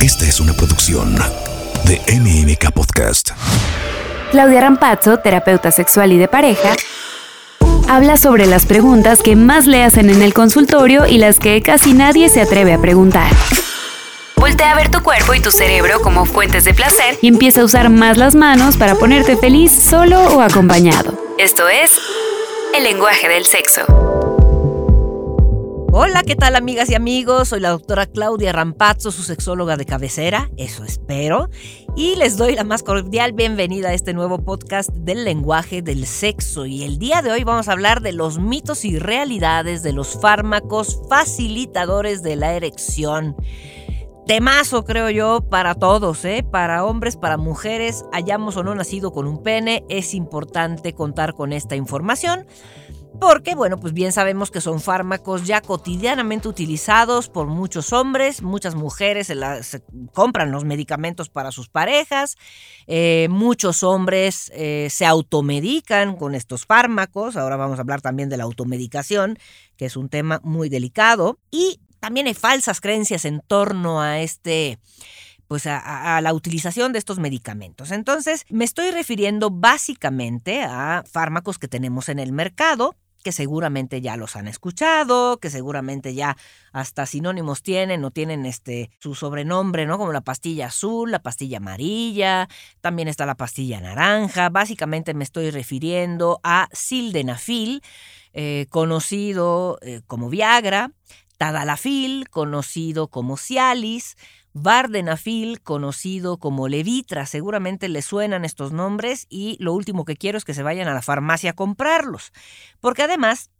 Esta es una producción de MMK Podcast. Claudia Rampazzo, terapeuta sexual y de pareja, habla sobre las preguntas que más le hacen en el consultorio y las que casi nadie se atreve a preguntar. Voltea a ver tu cuerpo y tu cerebro como fuentes de placer y empieza a usar más las manos para ponerte feliz solo o acompañado. Esto es el lenguaje del sexo. Hola, ¿qué tal amigas y amigos? Soy la doctora Claudia Rampazzo, su sexóloga de cabecera, eso espero, y les doy la más cordial bienvenida a este nuevo podcast del lenguaje del sexo. Y el día de hoy vamos a hablar de los mitos y realidades de los fármacos facilitadores de la erección. Temazo, creo yo, para todos, ¿eh? para hombres, para mujeres, hayamos o no nacido con un pene, es importante contar con esta información. Porque, bueno, pues bien sabemos que son fármacos ya cotidianamente utilizados por muchos hombres, muchas mujeres se, compran los medicamentos para sus parejas, eh, muchos hombres eh, se automedican con estos fármacos, ahora vamos a hablar también de la automedicación, que es un tema muy delicado, y también hay falsas creencias en torno a este pues a, la utilización de estos medicamentos. Entonces, me estoy refiriendo básicamente a fármacos que tenemos en el mercado, que seguramente ya los han escuchado, que seguramente ya hasta sinónimos tienen o tienen este su sobrenombre, ¿no? Como la pastilla azul, la pastilla amarilla, también está la pastilla naranja. Básicamente me estoy refiriendo a sildenafil, eh, conocido eh, como Viagra, Tadalafil, conocido como Cialis, Vardenafil, conocido como Levitra. Seguramente le suenan estos nombres y lo último que quiero es que se vayan a la farmacia a comprarlos. Porque además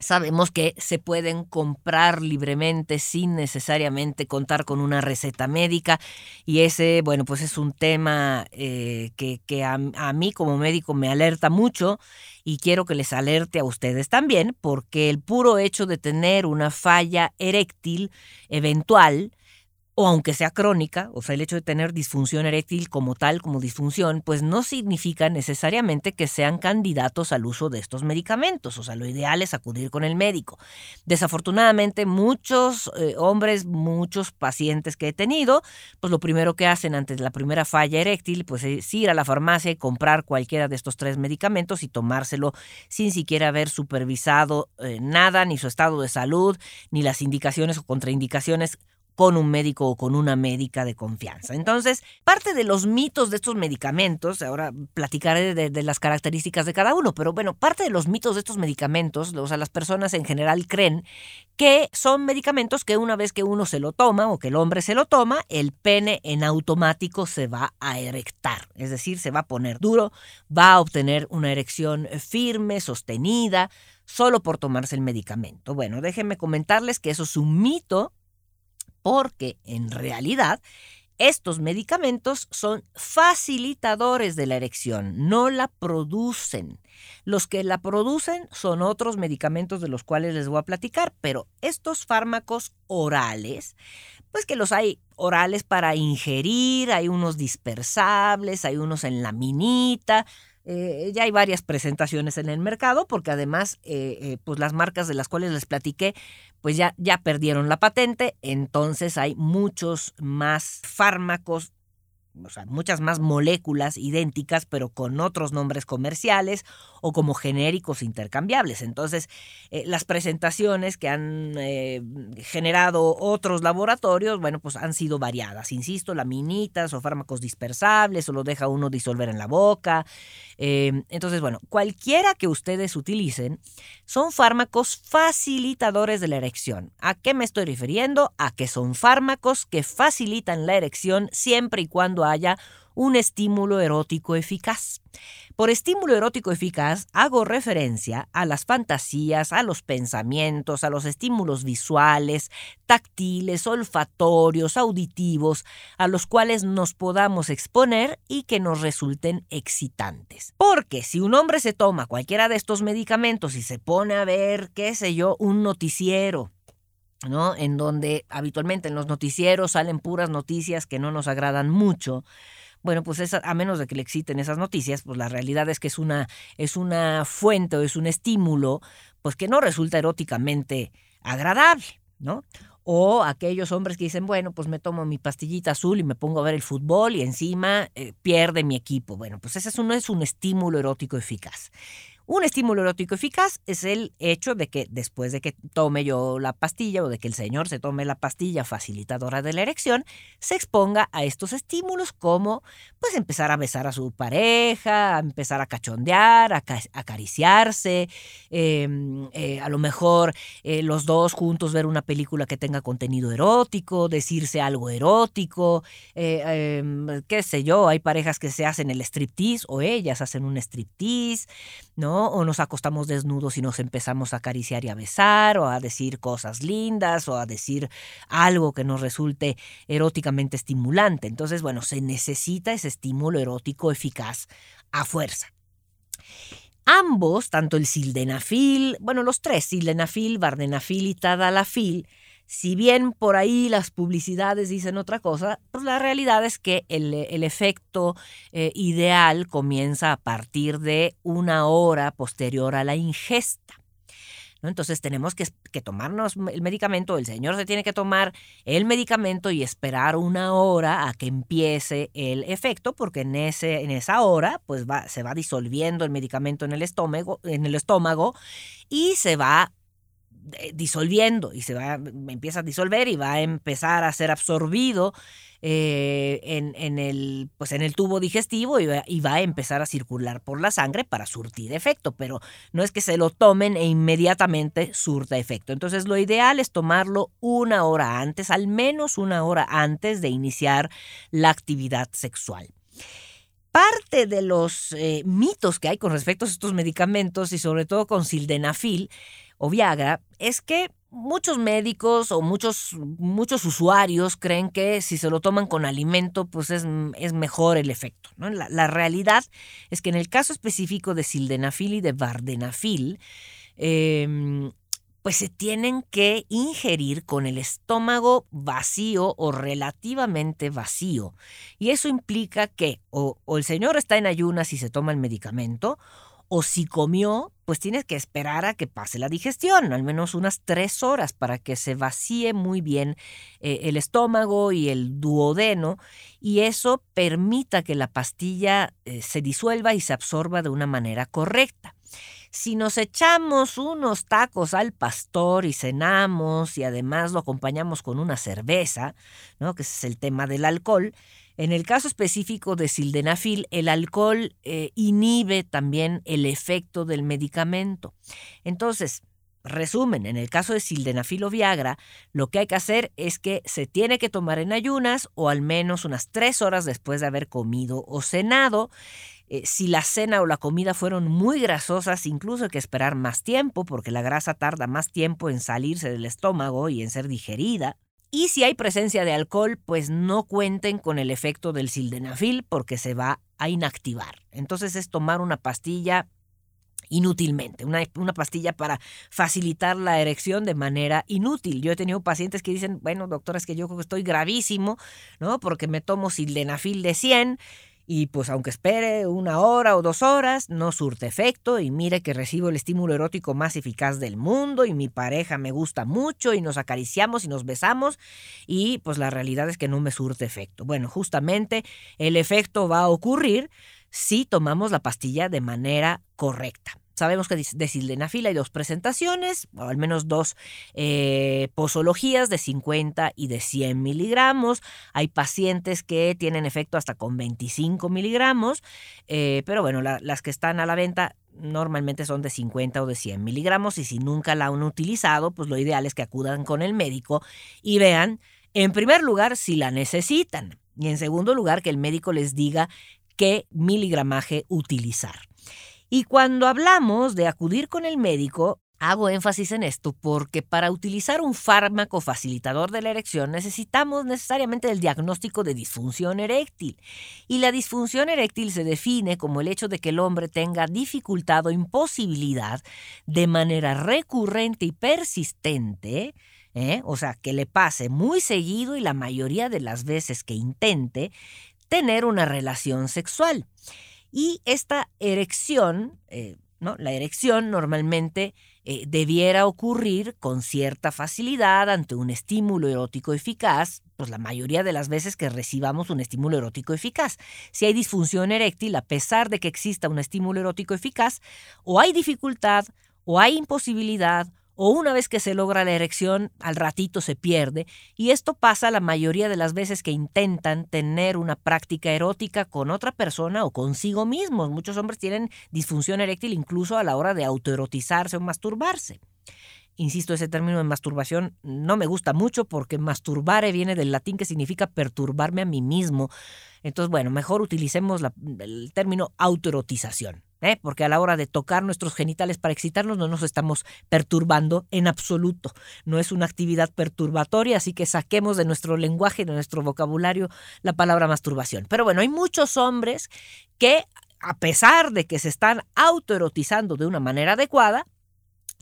Sabemos que se pueden comprar libremente sin necesariamente contar con una receta médica y ese, bueno, pues es un tema eh, que, que a, a, mí como médico me alerta mucho y quiero que les alerte a ustedes también porque el puro hecho de tener una falla eréctil eventual o aunque sea crónica, o sea, el hecho de tener disfunción eréctil como tal, como disfunción, pues no significa necesariamente que sean candidatos al uso de estos medicamentos. O sea, lo ideal es acudir con el médico. Desafortunadamente, muchos eh, hombres, muchos pacientes que he tenido, pues lo primero que hacen antes de la primera falla eréctil, pues es ir a la farmacia y comprar cualquiera de estos tres medicamentos y tomárselo sin siquiera haber supervisado eh, nada, ni su estado de salud, ni las indicaciones o contraindicaciones con un médico o con una médica de confianza. Entonces, parte de los mitos de estos medicamentos, ahora platicaré de, las características de cada uno, pero bueno, parte de los mitos de estos medicamentos, o sea, las personas en general creen que son medicamentos que una vez que uno se lo toma o que el hombre se lo toma, el pene en automático se va a erectar, es decir, se va a poner duro, va a obtener una erección firme, sostenida, solo por tomarse el medicamento. Bueno, déjenme comentarles que eso es un mito porque en realidad estos medicamentos son facilitadores de la erección, no la producen. Los que la producen son otros medicamentos de los cuales les voy a platicar, pero estos fármacos orales, pues que los hay orales para ingerir, hay unos dispersables, hay unos en laminita, eh, ya hay varias presentaciones en el mercado porque además eh, eh, pues las marcas de las cuales les platiqué pues ya, ya perdieron la patente, entonces hay muchos más fármacos o sea, muchas más moléculas idénticas, pero con otros nombres comerciales o como genéricos intercambiables. Entonces, las presentaciones que han generado otros laboratorios, bueno, pues han sido variadas. Insisto, laminitas o fármacos dispersables o lo deja uno disolver en la boca. Eh, entonces, bueno, cualquiera que ustedes utilicen son fármacos facilitadores de la erección. ¿A qué me estoy refiriendo? A que son fármacos que facilitan la erección siempre y cuando haya un estímulo erótico eficaz. Por estímulo erótico eficaz hago referencia a las fantasías, a los pensamientos, a los estímulos visuales, táctiles, olfatorios, auditivos, a los cuales nos podamos exponer y que nos resulten excitantes. Porque si un hombre se toma cualquiera de estos medicamentos y se pone a ver, qué sé yo, un noticiero, ¿no? En donde habitualmente en los noticieros salen puras noticias que no nos agradan mucho. Bueno, pues a menos de que le exciten esas noticias, pues la realidad es que es una, es una fuente o es un estímulo, pues que no resulta eróticamente agradable, ¿no? O aquellos hombres que dicen, bueno, pues me tomo mi pastillita azul y me pongo a ver el fútbol y encima eh, pierde mi equipo. Bueno, pues ese no es un estímulo erótico eficaz. Un estímulo erótico eficaz es el hecho de que después de que tome yo la pastilla o de que el señor se tome la pastilla facilitadora de la erección, se exponga a estos estímulos como pues empezar a besar a su pareja, a empezar a cachondear, a acariciarse, em, eh, a lo mejor eh, los dos juntos ver una película que tenga contenido erótico, decirse algo erótico, eh, em, qué sé yo, hay parejas que se hacen el striptease o ellas hacen un striptease, ¿no? O nos acostamos desnudos y nos empezamos a acariciar y a besar, o a decir cosas lindas, o a decir algo que nos resulte eróticamente estimulante. Entonces, bueno, se necesita ese estímulo erótico eficaz a fuerza. Ambos, tanto el sildenafil, bueno, los tres, sildenafil, vardenafil y tadalafil, si bien por ahí las publicidades dicen otra cosa, pues la realidad es que el, efecto eh, ideal comienza a partir de una hora posterior a la ingesta. ¿no? Entonces tenemos que, tomarnos el medicamento, el señor se tiene que tomar el medicamento y esperar una hora a que empiece el efecto, porque en, ese, en esa hora pues va, se va disolviendo el medicamento en el estómago, en el estómago y se va eh, disolviendo y se va, empieza a disolver y va a empezar a ser absorbido eh, en, el, pues en el tubo digestivo y va, a empezar a circular por la sangre para surtir efecto, pero no es que se lo tomen e inmediatamente surta efecto. Entonces lo ideal es tomarlo una hora antes, al menos una hora antes de iniciar la actividad sexual parte de los eh, mitos que hay con respecto a estos medicamentos y sobre todo con sildenafil o Viagra es que muchos médicos o muchos, muchos usuarios creen que si se lo toman con alimento, pues es, es mejor el efecto. ¿no? La, realidad es que en el caso específico de sildenafil y de vardenafil, em, pues se tienen que ingerir con el estómago vacío o relativamente vacío. Y eso implica que o, o el señor está en ayunas y se toma el medicamento, o si comió, pues tienes que esperar a que pase la digestión, al menos unas tres horas para que se vacíe muy bien eh, el estómago y el duodeno y eso permita que la pastilla eh, se disuelva y se absorba de una manera correcta. Si nos echamos unos tacos al pastor y cenamos y además lo acompañamos con una cerveza, ¿no? que ese es el tema del alcohol, en el caso específico de sildenafil, el alcohol eh, inhibe también el efecto del medicamento. Entonces, Resumen, en el caso de sildenafil o Viagra, lo que hay que hacer es que se tiene que tomar en ayunas o al menos unas tres horas después de haber comido o cenado. Eh, si la cena o la comida fueron muy grasosas, incluso hay que esperar más tiempo porque la grasa tarda más tiempo en salirse del estómago y en ser digerida. Y si hay presencia de alcohol, pues no cuenten con el efecto del sildenafil porque se va a inactivar. Entonces es tomar una pastilla inútilmente, una, una, pastilla para facilitar la erección de manera inútil. Yo he tenido pacientes que dicen, bueno, doctora, es que yo creo que estoy gravísimo, ¿no? Porque me tomo sildenafil de 100 y pues aunque espere una hora o dos horas, no surte efecto y mire que recibo el estímulo erótico más eficaz del mundo y mi pareja me gusta mucho y nos acariciamos y nos besamos y pues la realidad es que no me surte efecto. Bueno, justamente el efecto va a ocurrir si tomamos la pastilla de manera correcta. Sabemos que de sildenafil hay dos presentaciones, o al menos dos eh, posologías de 50 y de 100 miligramos. Hay pacientes que tienen efecto hasta con 25 miligramos, eh, pero bueno, las que están a la venta normalmente son de 50 o de 100 miligramos y si nunca la han utilizado, pues lo ideal es que acudan con el médico y vean, en primer lugar, si la necesitan y en segundo lugar, que el médico les diga qué miligramaje utilizar. Y cuando hablamos de acudir con el médico, Hago énfasis en esto porque para utilizar un fármaco facilitador de la erección necesitamos necesariamente el diagnóstico de disfunción eréctil. Y la disfunción eréctil se define como el hecho de que el hombre tenga dificultad o imposibilidad de manera recurrente y persistente, ¿eh? o sea, que le pase muy seguido y la mayoría de las veces que intente, tener una relación sexual. Y esta erección, eh, ¿no? la erección normalmente eh, debiera ocurrir con cierta facilidad ante un estímulo erótico eficaz, pues la mayoría de las veces que recibamos un estímulo erótico eficaz. Si hay disfunción eréctil, a pesar de que exista un estímulo erótico eficaz, o hay dificultad, o hay imposibilidad, o una vez que se logra la erección, al ratito se pierde, y esto pasa la mayoría de las veces que intentan tener una práctica erótica con otra persona o consigo mismos. Muchos hombres tienen disfunción eréctil incluso a la hora de autoerotizarse o masturbarse. Insisto, ese término de masturbación no me gusta mucho porque masturbare viene del latín que significa perturbarme a mí mismo. Entonces, bueno, mejor utilicemos el término autoerotización. ¿Eh? porque a la hora de tocar nuestros genitales para excitarnos no nos estamos perturbando en absoluto. No es una actividad perturbatoria, así que saquemos de nuestro lenguaje, de nuestro vocabulario, la palabra masturbación. Pero bueno, hay muchos hombres que, a pesar de que se están autoerotizando de una manera adecuada,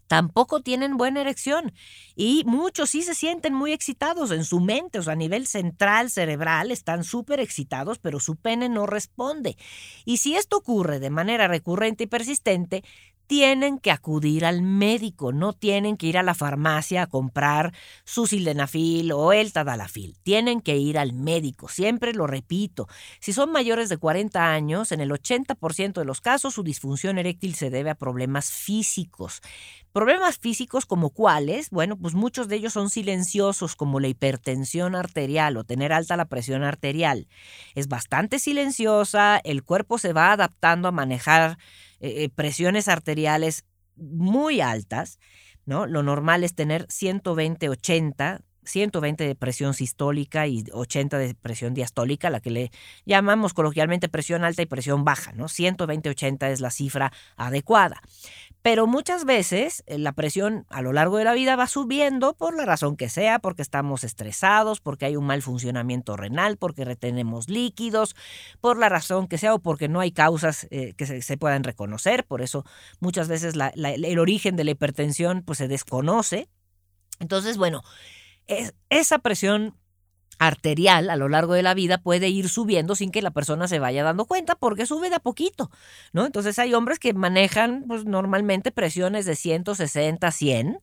tampoco tienen buena erección y muchos sí se sienten muy excitados en su mente, o sea, a nivel central, cerebral, están súper excitados, pero su pene no responde. Y si esto ocurre de manera recurrente y persistente, tienen que acudir al médico, no tienen que ir a la farmacia a comprar su sildenafil o el tadalafil, tienen que ir al médico, siempre lo repito. Si son mayores de 40 años, en el 80% de los casos su disfunción eréctil se debe a problemas físicos. Problemas físicos como cuáles, bueno, pues muchos de ellos son silenciosos como la hipertensión arterial o tener alta la presión arterial. Es bastante silenciosa, el cuerpo se va adaptando a manejar eh, eh, presiones arteriales muy altas, ¿no? Lo normal es tener 120-80, 120 de presión sistólica y 80 de presión diastólica, la que le llamamos coloquialmente presión alta y presión baja, ¿no? 120-80 es la cifra adecuada. Pero muchas veces eh, la presión a lo largo de la vida va subiendo por la razón que sea, porque estamos estresados, porque hay un mal funcionamiento renal, porque retenemos líquidos, por la razón que sea o porque no hay causas eh, que se, puedan reconocer. Por eso muchas veces el origen de la hipertensión pues, se desconoce. Entonces, bueno, es, esa presión arterial a lo largo de la vida puede ir subiendo sin que la persona se vaya dando cuenta porque sube de a poquito, ¿no? Entonces hay hombres que manejan pues normalmente presiones de 160, 100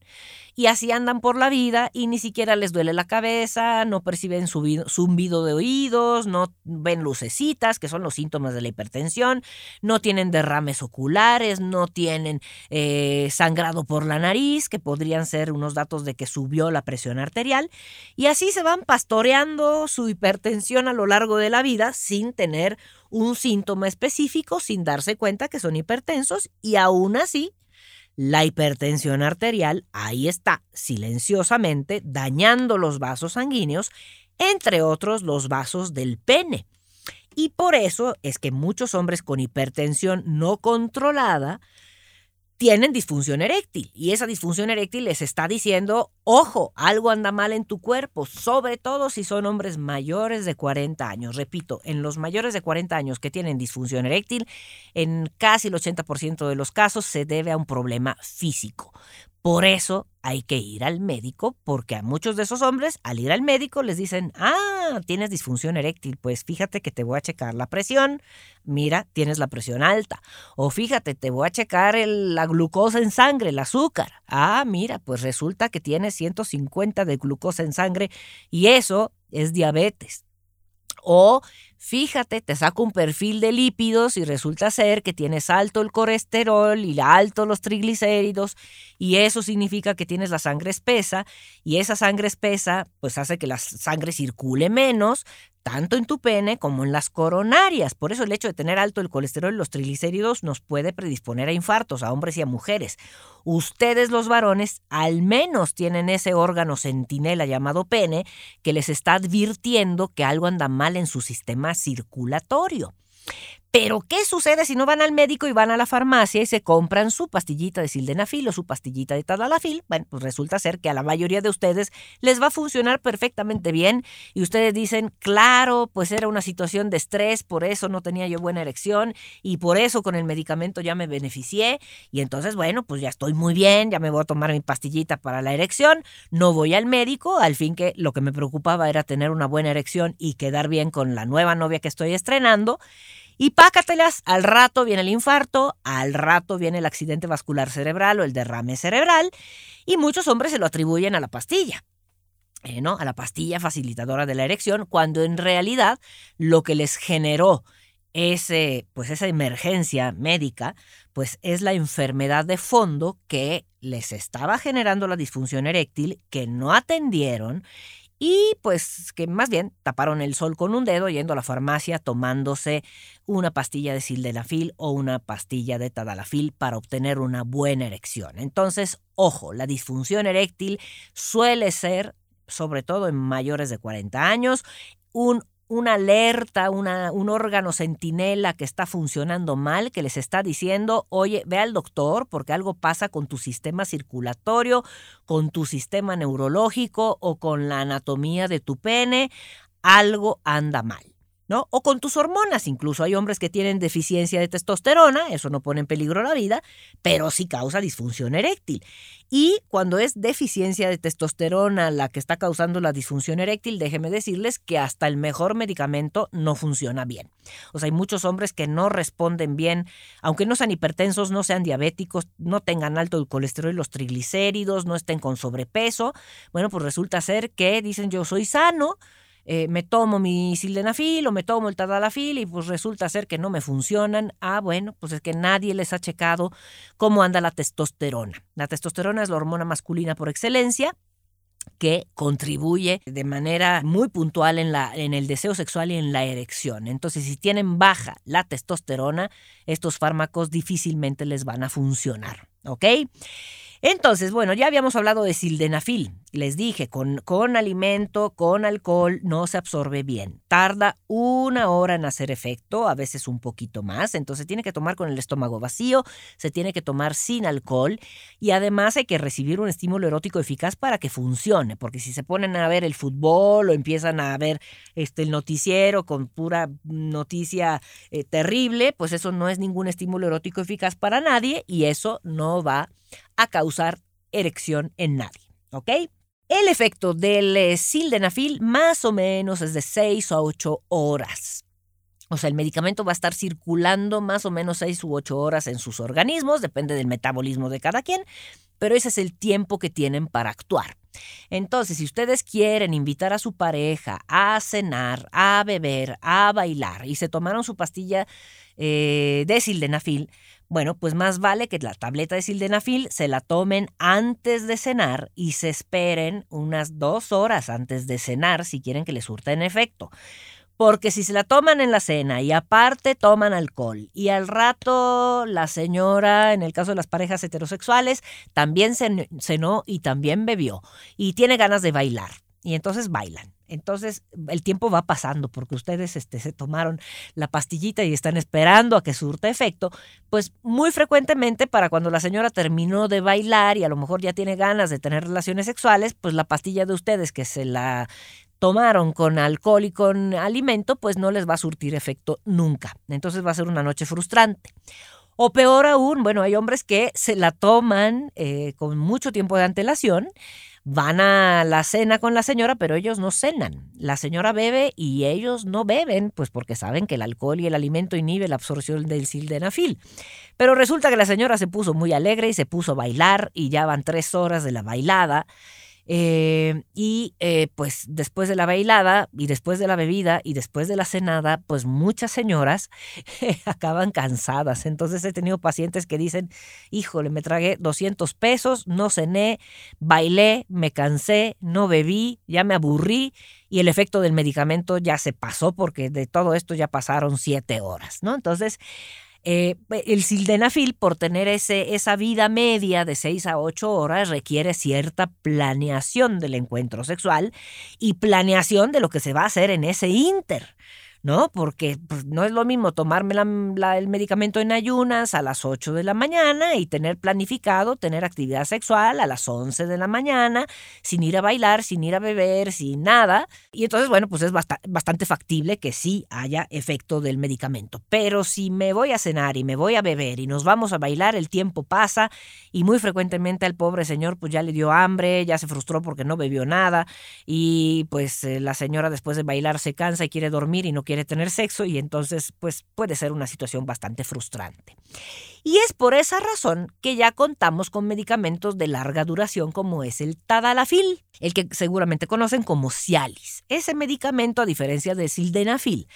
y así andan por la vida y ni siquiera les duele la cabeza, no perciben zumbido de oídos, no ven lucecitas, que son los síntomas de la hipertensión, no tienen derrames oculares, no tienen eh, sangrado por la nariz, que podrían ser unos datos de que subió la presión arterial, y así se van pastoreando su hipertensión a lo largo de la vida sin tener un síntoma específico, sin darse cuenta que son hipertensos y aún así la hipertensión arterial ahí está, silenciosamente, dañando los vasos sanguíneos, entre otros los vasos del pene. Y por eso es que muchos hombres con hipertensión no controlada tienen disfunción eréctil y esa disfunción eréctil les está diciendo, ojo, algo anda mal en tu cuerpo, sobre todo si son hombres mayores de 40 años. Repito, en los mayores de 40 años que tienen disfunción eréctil, en casi el 80% de los casos se debe a un problema físico. Por eso hay que ir al médico, porque a muchos de esos hombres, al ir al médico, les dicen, ah, tienes disfunción eréctil, pues fíjate que te voy a checar la presión, mira, tienes la presión alta, o fíjate, te voy a checar la glucosa en sangre, el azúcar, ah, mira, pues resulta que tienes 150 de glucosa en sangre y eso es diabetes. O fíjate, te saco un perfil de lípidos y resulta ser que tienes alto el colesterol y alto los triglicéridos y eso significa que tienes la sangre espesa y esa sangre espesa pues hace que la sangre circule menos, tanto en tu pene como en las coronarias. Por eso el hecho de tener alto el colesterol y los triglicéridos nos puede predisponer a infartos a hombres y a mujeres. Ustedes los varones al menos tienen ese órgano centinela llamado pene que les está advirtiendo que algo anda mal en su sistema circulatorio. Pero, ¿qué sucede si no van al médico y van a la farmacia y se compran su pastillita de sildenafil o su pastillita de tadalafil? Bueno, pues resulta ser que a la mayoría de ustedes les va a funcionar perfectamente bien y ustedes dicen, claro, pues era una situación de estrés, por eso no tenía yo buena erección y por eso con el medicamento ya me beneficié y entonces, bueno, pues ya estoy muy bien, ya me voy a tomar mi pastillita para la erección, no voy al médico, al fin que lo que me preocupaba era tener una buena erección y quedar bien con la nueva novia que estoy estrenando Y pácatelas, al rato viene el infarto, al rato viene el accidente vascular cerebral o el derrame cerebral, y muchos hombres se lo atribuyen a la pastilla. Eh, ¿no? a la pastilla facilitadora de la erección, cuando en realidad lo que les generó ese, pues esa emergencia médica, pues es la enfermedad de fondo que les estaba generando la disfunción eréctil, que no atendieron y pues que más bien taparon el sol con un dedo yendo a la farmacia tomándose una pastilla de sildenafil o una pastilla de tadalafil para obtener una buena erección. Entonces, ojo, la disfunción eréctil suele ser sobre todo en mayores de 40 años, un una alerta, una, un órgano centinela que está funcionando mal, que les está diciendo, oye, ve al doctor porque algo pasa con tu sistema circulatorio, con tu sistema neurológico o con la anatomía de tu pene, algo anda mal. O con tus hormonas, incluso hay hombres que tienen deficiencia de testosterona, eso no pone en peligro la vida, pero sí causa disfunción eréctil. Y cuando es deficiencia de testosterona la que está causando la disfunción eréctil, déjenme decirles que hasta el mejor medicamento no funciona bien. O sea, hay muchos hombres que no responden bien, aunque no sean hipertensos, no sean diabéticos, no tengan alto el colesterol y los triglicéridos, no estén con sobrepeso. Bueno, pues resulta ser que dicen yo soy sano, eh, me tomo mi sildenafil o me tomo el tadalafil y pues resulta ser que no me funcionan. Ah, bueno, pues es que nadie les ha checado cómo anda la testosterona. La testosterona es la hormona masculina por excelencia que contribuye de manera muy puntual en, la, en el deseo sexual y en la erección. Entonces, si tienen baja la testosterona, estos fármacos difícilmente les van a funcionar. ¿Ok? Entonces, bueno, ya habíamos hablado de sildenafil. Les dije, con, con alimento, con alcohol, no se absorbe bien. Tarda una hora en hacer efecto, a veces un poquito más. Entonces tiene que tomar con el estómago vacío, se tiene que tomar sin alcohol y además hay que recibir un estímulo erótico eficaz para que funcione. Porque si se ponen a ver el fútbol o empiezan a ver este, el noticiero con pura noticia eh, terrible, pues eso no es ningún estímulo erótico eficaz para nadie y eso no va a causar erección en nadie. ¿Ok? El efecto del eh, sildenafil más o menos es de 6 a 8 horas. O sea, el medicamento va a estar circulando más o menos 6 u 8 horas en sus organismos, depende del metabolismo de cada quien, pero ese es el tiempo que tienen para actuar. Entonces, si ustedes quieren invitar a su pareja a cenar, a beber, a bailar y se tomaron su pastilla eh, de sildenafil, bueno, pues más vale que la tableta de sildenafil se la tomen antes de cenar y se esperen unas dos horas antes de cenar si quieren que les surta en efecto. Porque si se la toman en la cena y aparte toman alcohol y al rato la señora, en el caso de las parejas heterosexuales, también cenó y también bebió y tiene ganas de bailar y entonces bailan. Entonces el tiempo va pasando porque ustedes este, se tomaron la pastillita y están esperando a que surta efecto, pues muy frecuentemente para cuando la señora terminó de bailar y a lo mejor ya tiene ganas de tener relaciones sexuales, pues la pastilla de ustedes que se la tomaron con alcohol y con alimento, pues no les va a surtir efecto nunca. Entonces va a ser una noche frustrante. O peor aún, bueno, hay hombres que se la toman eh, con mucho tiempo de antelación van a la cena con la señora, pero ellos no cenan. La señora bebe y ellos no beben, pues porque saben que el alcohol y el alimento inhibe la absorción del sildenafil. Pero resulta que la señora se puso muy alegre y se puso a bailar y ya van tres horas de la bailada eh, y eh, pues después de la bailada y después de la bebida y después de la cenada, pues muchas señoras acaban cansadas. Entonces he tenido pacientes que dicen, híjole, me tragué 200 pesos, no cené, bailé, me cansé, no bebí, ya me aburrí y el efecto del medicamento ya se pasó porque de todo esto ya pasaron siete horas, ¿no? Entonces eh, el sildenafil, por tener ese, esa vida media de 6 a 8 horas, requiere cierta planeación del encuentro sexual y planeación de lo que se va a hacer en ese inter. ¿No? Porque pues, no es lo mismo tomarme el medicamento en ayunas a las 8 de la mañana y tener planificado tener actividad sexual a las 11 de la mañana, sin ir a bailar, sin ir a beber, sin nada. Y entonces, bueno, pues es bastante factible que sí haya efecto del medicamento. Pero si me voy a cenar y me voy a beber y nos vamos a bailar, el tiempo pasa y muy frecuentemente al pobre señor pues ya le dio hambre, ya se frustró porque no bebió nada y pues eh, la señora después de bailar se cansa y quiere dormir y no quiere quiere tener sexo y entonces pues puede ser una situación bastante frustrante. Y es por esa razón que ya contamos con medicamentos de larga duración como es el Tadalafil, el que seguramente conocen como Cialis. Ese medicamento, a diferencia del Sildenafil,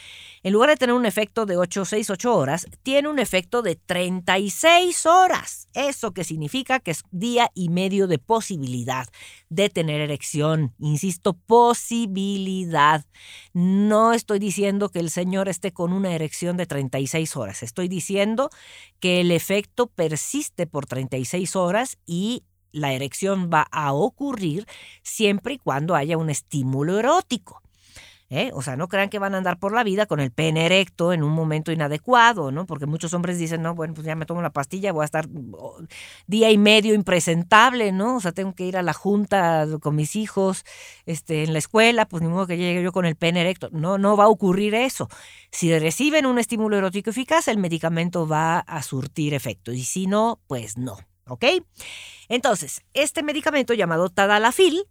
en lugar de tener un efecto de 8, 6, 8 horas, tiene un efecto de 36 horas. Eso que significa que es día y medio de posibilidad de tener erección. Insisto, posibilidad. No estoy diciendo que el señor esté con una erección de 36 horas. Estoy diciendo que el efecto persiste por 36 horas y la erección va a ocurrir siempre y cuando haya un estímulo erótico. ¿Eh? O sea, no crean que van a andar por la vida con el pene erecto en un momento inadecuado, ¿no? Porque muchos hombres dicen, no, bueno, pues ya me tomo la pastilla, voy a estar oh, día y medio impresentable, ¿no? O sea, tengo que ir a la junta con mis hijos, este, en la escuela, pues ni modo que llegue yo con el pene erecto. No, no va a ocurrir eso. Si reciben un estímulo erótico eficaz, el medicamento va a surtir efecto. Y si no, pues no. ¿Ok? Entonces, este medicamento llamado Tadalafil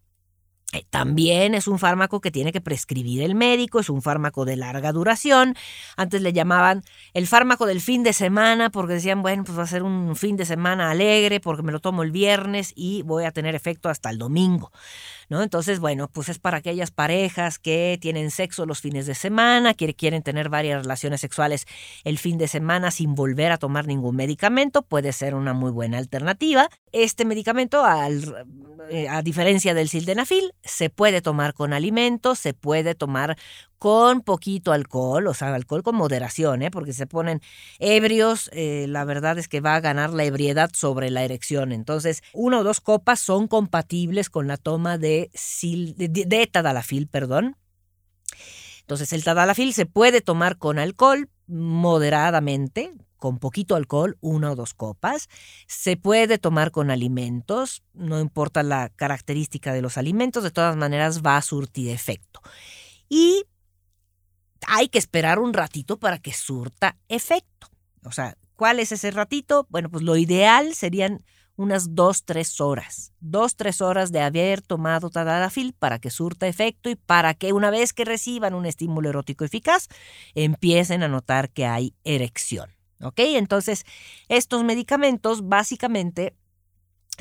también es un fármaco que tiene que prescribir el médico, es un fármaco de larga duración. Antes le llamaban el fármaco del fin de semana porque decían, bueno, pues va a ser un fin de semana alegre porque me lo tomo el viernes y voy a tener efecto hasta el domingo. ¿No? Entonces, bueno, pues es para aquellas parejas que tienen sexo los fines de semana, que quieren tener varias relaciones sexuales el fin de semana sin volver a tomar ningún medicamento, puede ser una muy buena alternativa. Este medicamento, eh, a diferencia del sildenafil, se puede tomar con alimentos, se puede tomar con poquito alcohol, o sea, alcohol con moderación, ¿eh? porque se ponen ebrios, eh, la verdad es que va a ganar la ebriedad sobre la erección. Entonces, una o dos copas son compatibles con la toma de, de, tadalafil, perdón. Entonces, el tadalafil se puede tomar con alcohol moderadamente, con poquito alcohol, una o dos copas. Se puede tomar con alimentos, no importa la característica de los alimentos, de todas maneras va a surtir efecto. Y hay que esperar un ratito para que surta efecto. O sea, ¿cuál es ese ratito? Bueno, pues lo ideal serían unas dos, tres horas. Dos, tres horas de haber tomado Tadalafil para que surta efecto y para que una vez que reciban un estímulo erótico eficaz, empiecen a notar que hay erección. ¿Ok? Entonces, estos medicamentos básicamente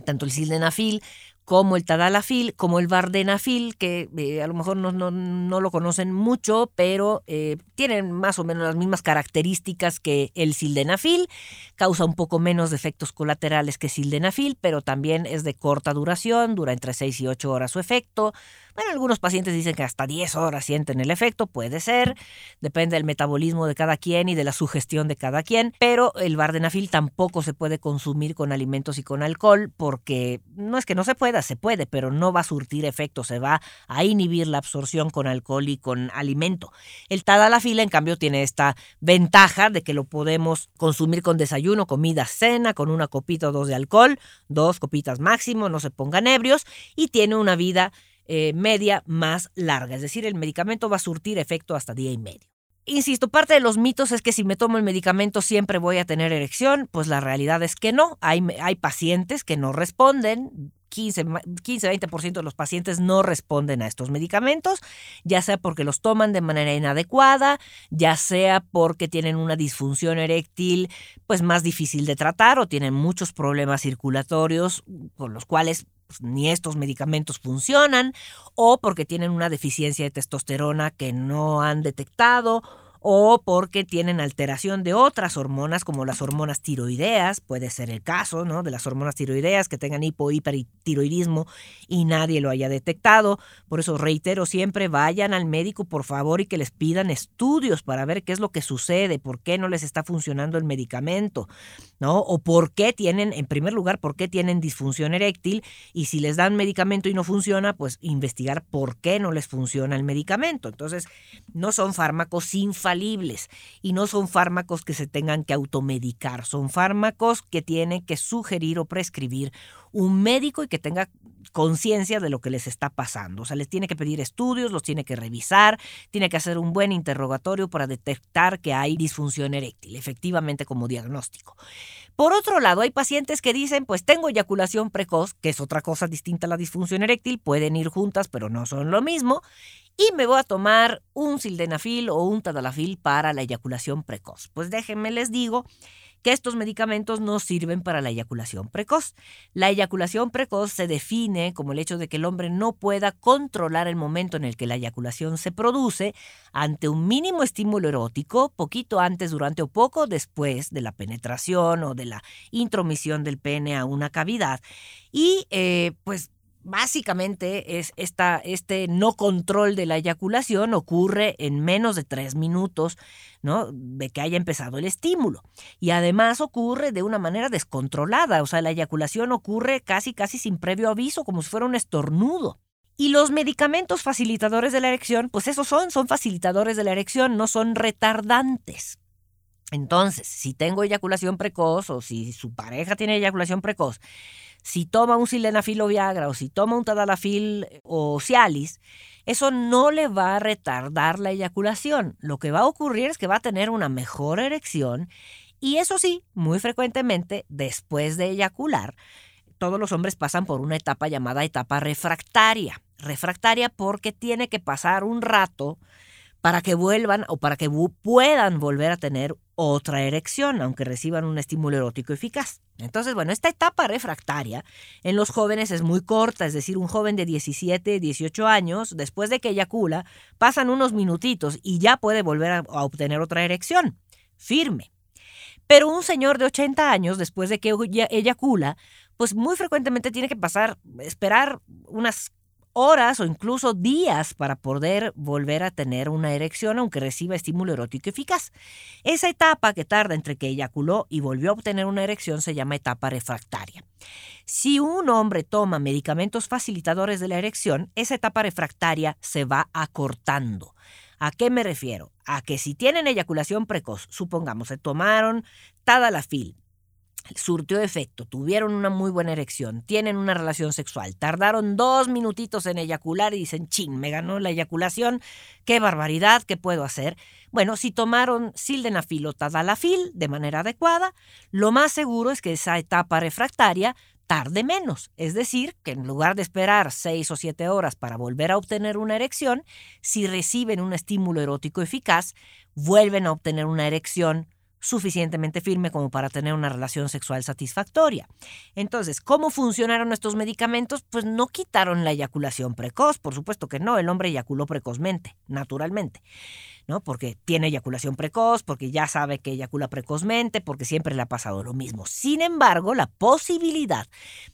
tanto el sildenafil como el tadalafil, como el vardenafil, que eh, a lo mejor no, no, lo conocen mucho, pero eh, tienen más o menos las mismas características que el sildenafil, causa un poco menos efectos colaterales que sildenafil, pero también es de corta duración, dura entre 6 y 8 horas su efecto, bueno, algunos pacientes dicen que hasta 10 horas sienten el efecto, puede ser, depende del metabolismo de cada quien y de la sugestión de cada quien, pero el vardenafil tampoco se puede consumir con alimentos y con alcohol porque no es que no se pueda, se puede, pero no va a surtir efecto, se va a inhibir la absorción con alcohol y con alimento. El tadalafil en cambio tiene esta ventaja de que lo podemos consumir con desayuno, comida, cena, con una copita o dos de alcohol, dos copitas máximo, no se pongan ebrios y tiene una vida eh, media más larga, es decir, el medicamento va a surtir efecto hasta día y medio. Insisto, parte de los mitos es que si me tomo el medicamento siempre voy a tener erección, pues la realidad es que no. Hay, pacientes que no responden, 15-20% de los pacientes no responden a estos medicamentos, ya sea porque los toman de manera inadecuada, ya sea porque tienen una disfunción eréctil pues más difícil de tratar o tienen muchos problemas circulatorios con los cuales pues, ni estos medicamentos funcionan, o porque tienen una deficiencia de testosterona que no han detectado, o porque tienen alteración de otras hormonas como las hormonas tiroideas, puede ser el caso, ¿no? De las hormonas tiroideas que tengan hipo, y nadie lo haya detectado. Por eso reitero siempre, vayan al médico por favor y que les pidan estudios para ver qué es lo que sucede, por qué no les está funcionando el medicamento, ¿no? O por qué tienen, en primer lugar, por qué tienen disfunción eréctil y si les dan medicamento y no funciona, pues investigar por qué no les funciona el medicamento. Entonces, no son fármacos y no son fármacos que se tengan que automedicar, son fármacos que tiene que sugerir o prescribir un médico y que tenga conciencia de lo que les está pasando. O sea, les tiene que pedir estudios, los tiene que revisar, tiene que hacer un buen interrogatorio para detectar que hay disfunción eréctil, efectivamente como diagnóstico. Por otro lado, hay pacientes que dicen, pues tengo eyaculación precoz, que es otra cosa distinta a la disfunción eréctil, pueden ir juntas, pero no son lo mismo, y me voy a tomar un sildenafil o un tadalafil para la eyaculación precoz. Pues déjenme les digo que estos medicamentos no sirven para la eyaculación precoz. La eyaculación precoz se define como el hecho de que el hombre no pueda controlar el momento en el que la eyaculación se produce ante un mínimo estímulo erótico, poquito antes, durante o poco después de la penetración o de la intromisión del pene a una cavidad. Y eh, pues básicamente es esta, este no control de la eyaculación ocurre en menos de tres minutos ¿no? de que haya empezado el estímulo. Y además ocurre de una manera descontrolada, o sea, la eyaculación ocurre casi, casi sin previo aviso, como si fuera un estornudo. Y los medicamentos facilitadores de la erección, pues esos son, son facilitadores de la erección, no son retardantes. Entonces, si tengo eyaculación precoz o si su pareja tiene eyaculación precoz, si toma un sildenafil o Viagra o si toma un tadalafil o Cialis, eso no le va a retardar la eyaculación. Lo que va a ocurrir es que va a tener una mejor erección y eso sí, muy frecuentemente después de eyacular, todos los hombres pasan por una etapa llamada etapa refractaria. Refractaria porque tiene que pasar un rato para que vuelvan o para que puedan volver a tener otra erección, aunque reciban un estímulo erótico eficaz. Entonces, bueno, esta etapa refractaria en los jóvenes es muy corta, es decir, un joven de 17, 18 años, después de que eyacula, pasan unos minutitos y ya puede volver a, obtener otra erección, firme. Pero un señor de 80 años, después de que eyacula, pues muy frecuentemente tiene que pasar, esperar unas horas o incluso días para poder volver a tener una erección aunque reciba estímulo erótico eficaz. Esa etapa que tarda entre que eyaculó y volvió a obtener una erección se llama etapa refractaria. Si un hombre toma medicamentos facilitadores de la erección, esa etapa refractaria se va acortando. ¿A qué me refiero? A que si tienen eyaculación precoz, supongamos, se tomaron tadalafil, surtió efecto, tuvieron una muy buena erección, tienen una relación sexual, tardaron dos minutitos en eyacular y dicen, ching, me ganó la eyaculación, qué barbaridad, ¿qué puedo hacer? Bueno, si tomaron sildenafil o tadalafil de manera adecuada, lo más seguro es que esa etapa refractaria tarde menos, es decir, que en lugar de esperar seis o siete horas para volver a obtener una erección, si reciben un estímulo erótico eficaz, vuelven a obtener una erección suficientemente firme como para tener una relación sexual satisfactoria. Entonces, ¿cómo funcionaron estos medicamentos? Pues no quitaron la eyaculación precoz, por supuesto que no, el hombre eyaculó precozmente, naturalmente. ¿No? Porque tiene eyaculación precoz, porque ya sabe que eyacula precozmente, porque siempre le ha pasado lo mismo. Sin embargo, la posibilidad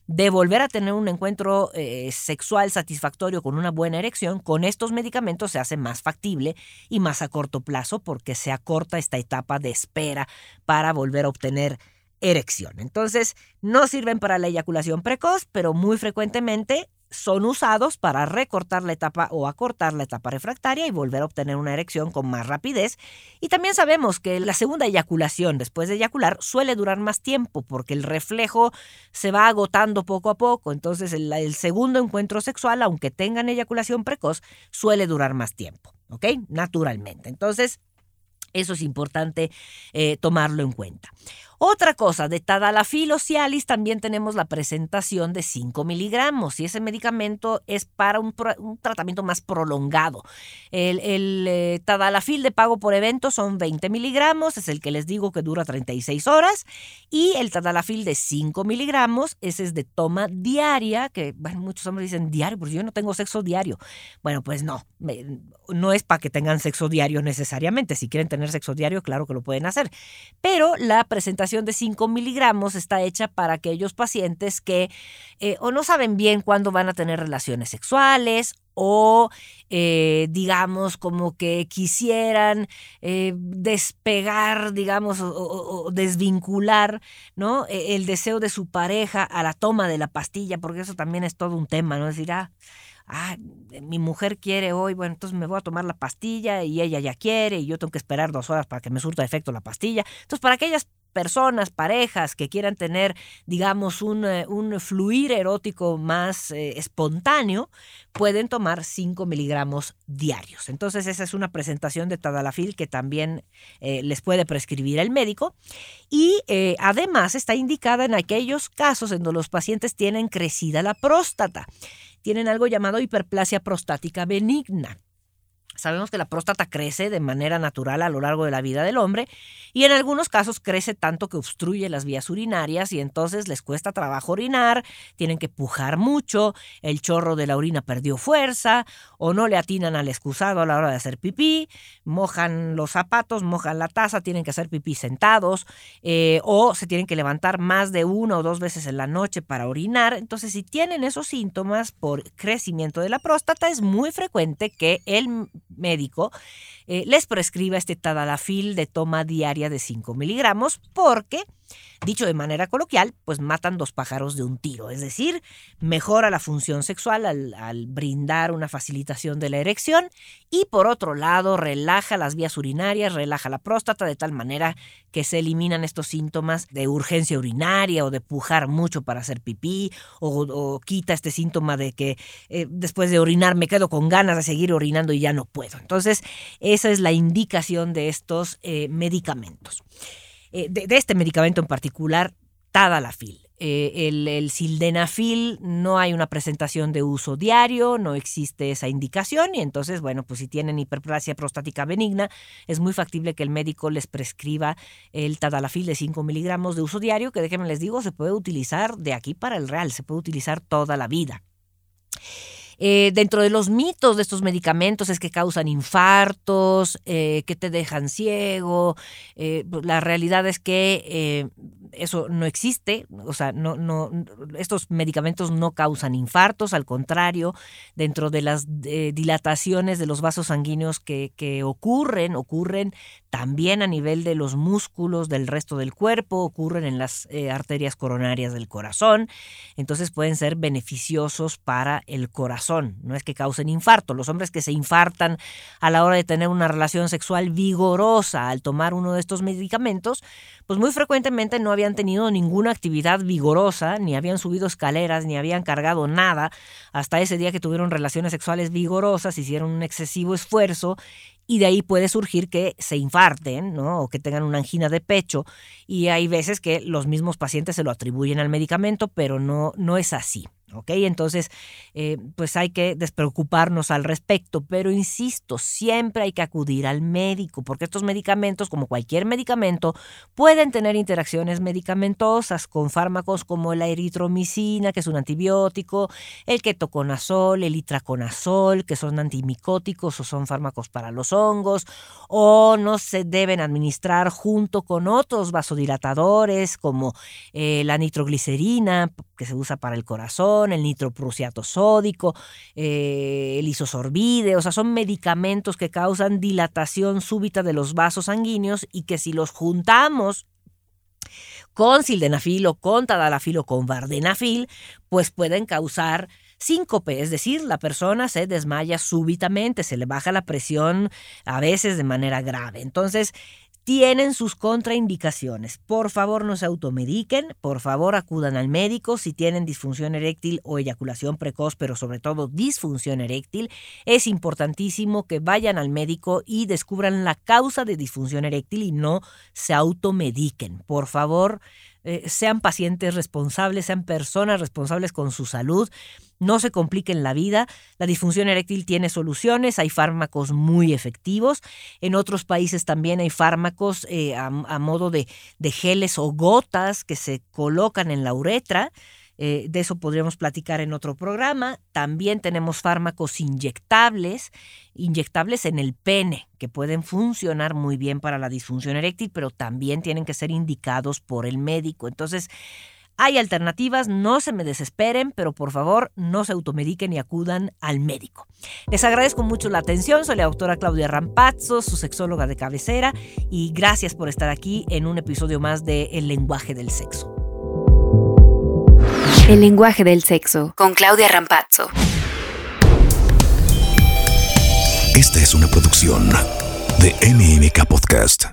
de volver a tener un encuentro eh, sexual satisfactorio con una buena erección con estos medicamentos se hace más factible y más a corto plazo porque se acorta esta etapa de espera para volver a obtener erección. Entonces, no sirven para la eyaculación precoz, pero muy frecuentemente son usados para recortar la etapa o acortar la etapa refractaria y volver a obtener una erección con más rapidez. Y también sabemos que la segunda eyaculación después de eyacular suele durar más tiempo porque el reflejo se va agotando poco a poco. Entonces el, segundo encuentro sexual, aunque tengan eyaculación precoz, suele durar más tiempo. ¿Ok? Naturalmente. Entonces, eso es importante eh, tomarlo en cuenta. Otra cosa, de Tadalafil o Cialis también tenemos la presentación de 5 miligramos y ese medicamento es para un, tratamiento más prolongado. El, eh, Tadalafil de pago por evento son 20 miligramos, es el que les digo que dura 36 horas, y el Tadalafil de 5 miligramos, ese es de toma diaria, que bueno, muchos hombres dicen diario, porque yo no tengo sexo diario. Bueno, pues no, no es para que tengan sexo diario necesariamente. Si quieren tener sexo diario, claro que lo pueden hacer. Pero la presentación de 5 miligramos está hecha para aquellos pacientes que eh, o no saben bien cuándo van a tener relaciones sexuales o eh, digamos como que quisieran eh, despegar, digamos, o, desvincular, ¿no? E, el deseo de su pareja a la toma de la pastilla, porque eso también es todo un tema, ¿no? Es decir, ah, ah, mi mujer quiere hoy, bueno, entonces me voy a tomar la pastilla y ella ya quiere y yo tengo que esperar dos horas para que me surta efecto la pastilla. Entonces, para aquellas personas, parejas que quieran tener, digamos, un, eh, fluir erótico más eh, espontáneo, pueden tomar 5 miligramos diarios. Entonces, esa es una presentación de Tadalafil que también eh, les puede prescribir el médico. Y además está indicada en aquellos casos en donde los pacientes tienen crecida la próstata. Tienen algo llamado hiperplasia prostática benigna. Sabemos que la próstata crece de manera natural a lo largo de la vida del hombre y en algunos casos crece tanto que obstruye las vías urinarias y entonces les cuesta trabajo orinar, tienen que pujar mucho, el chorro de la orina perdió fuerza o no le atinan al excusado a la hora de hacer pipí, mojan los zapatos, mojan la taza, tienen que hacer pipí sentados eh, o se tienen que levantar más de una o dos veces en la noche para orinar. Entonces si tienen esos síntomas por crecimiento de la próstata es muy frecuente que el médico eh, les prescriba este tadalafil de toma diaria de 5 miligramos porque Dicho de manera coloquial, pues matan dos pájaros de un tiro, es decir, mejora la función sexual al, brindar una facilitación de la erección y por otro lado relaja las vías urinarias, relaja la próstata de tal manera que se eliminan estos síntomas de urgencia urinaria o de pujar mucho para hacer pipí o, quita este síntoma de que eh, después de orinar me quedo con ganas de seguir orinando y ya no puedo. Entonces, esa es la indicación de estos eh, medicamentos. Eh, de, este medicamento en particular, Tadalafil. Eh, el, sildenafil no hay una presentación de uso diario, no existe esa indicación y entonces, bueno, pues si tienen hiperplasia prostática benigna, es muy factible que el médico les prescriba el tadalafil de 5 miligramos de uso diario, que déjenme les digo, se puede utilizar de aquí para el real, se puede utilizar toda la vida. Eh, dentro de los mitos de estos medicamentos es que causan infartos, eh, que te dejan ciego. Eh, la realidad es que eso no existe, o sea, no, no, estos medicamentos no causan infartos, al contrario, dentro de las dilataciones de los vasos sanguíneos que, que ocurren, ocurren también a nivel de los músculos del resto del cuerpo, ocurren en las arterias coronarias del corazón, entonces pueden ser beneficiosos para el corazón. No es que causen infarto. Los hombres que se infartan a la hora de tener una relación sexual vigorosa al tomar uno de estos medicamentos, pues muy frecuentemente no habían tenido ninguna actividad vigorosa, ni habían subido escaleras, ni habían cargado nada, hasta ese día que tuvieron relaciones sexuales vigorosas, hicieron un excesivo esfuerzo y de ahí puede surgir que se infarten, ¿no? O que tengan una angina de pecho. Y hay veces que los mismos pacientes se lo atribuyen al medicamento, pero no, no es así. ¿Ok? Entonces, eh, pues hay que despreocuparnos al respecto, pero insisto, siempre hay que acudir al médico, porque estos medicamentos, como cualquier medicamento, pueden tener interacciones medicamentosas con fármacos como la eritromicina, que es un antibiótico, el ketoconazol, el itraconazol, que son antimicóticos o son fármacos para los hongos, o no se deben administrar junto con otros vasodilatadores como eh, la nitroglicerina, que se usa para el corazón, el nitroprusiato sódico, eh, el isosorbide, o sea, son medicamentos que causan dilatación súbita de los vasos sanguíneos y que si los juntamos con sildenafil o con tadalafil o con vardenafil, pues pueden causar síncope, es decir, la persona se desmaya súbitamente, se le baja la presión a veces de manera grave. Entonces, tienen sus contraindicaciones. Por favor, no se automediquen, por favor, acudan al médico si tienen disfunción eréctil o eyaculación precoz, pero sobre todo disfunción eréctil. Es importantísimo que vayan al médico y descubran la causa de disfunción eréctil y no se automediquen. Por favor, eh, sean pacientes responsables, sean personas responsables con su salud, no se compliquen la vida. La disfunción eréctil tiene soluciones, hay fármacos muy efectivos. En otros países también hay fármacos eh, a, modo de, de geles o gotas que se colocan en la uretra. Eh, de eso podríamos platicar en otro programa. También tenemos fármacos inyectables, inyectables en el pene, que pueden funcionar muy bien para la disfunción eréctil, pero también tienen que ser indicados por el médico. Entonces, hay alternativas, no se me desesperen, pero por favor no se automediquen y acudan al médico. Les agradezco mucho la atención, soy la doctora Claudia Rampazzo, su sexóloga de cabecera, y gracias por estar aquí en un episodio más de El lenguaje del sexo. El lenguaje del sexo con Claudia Rampazzo. Esta es una producción de MMK Podcast.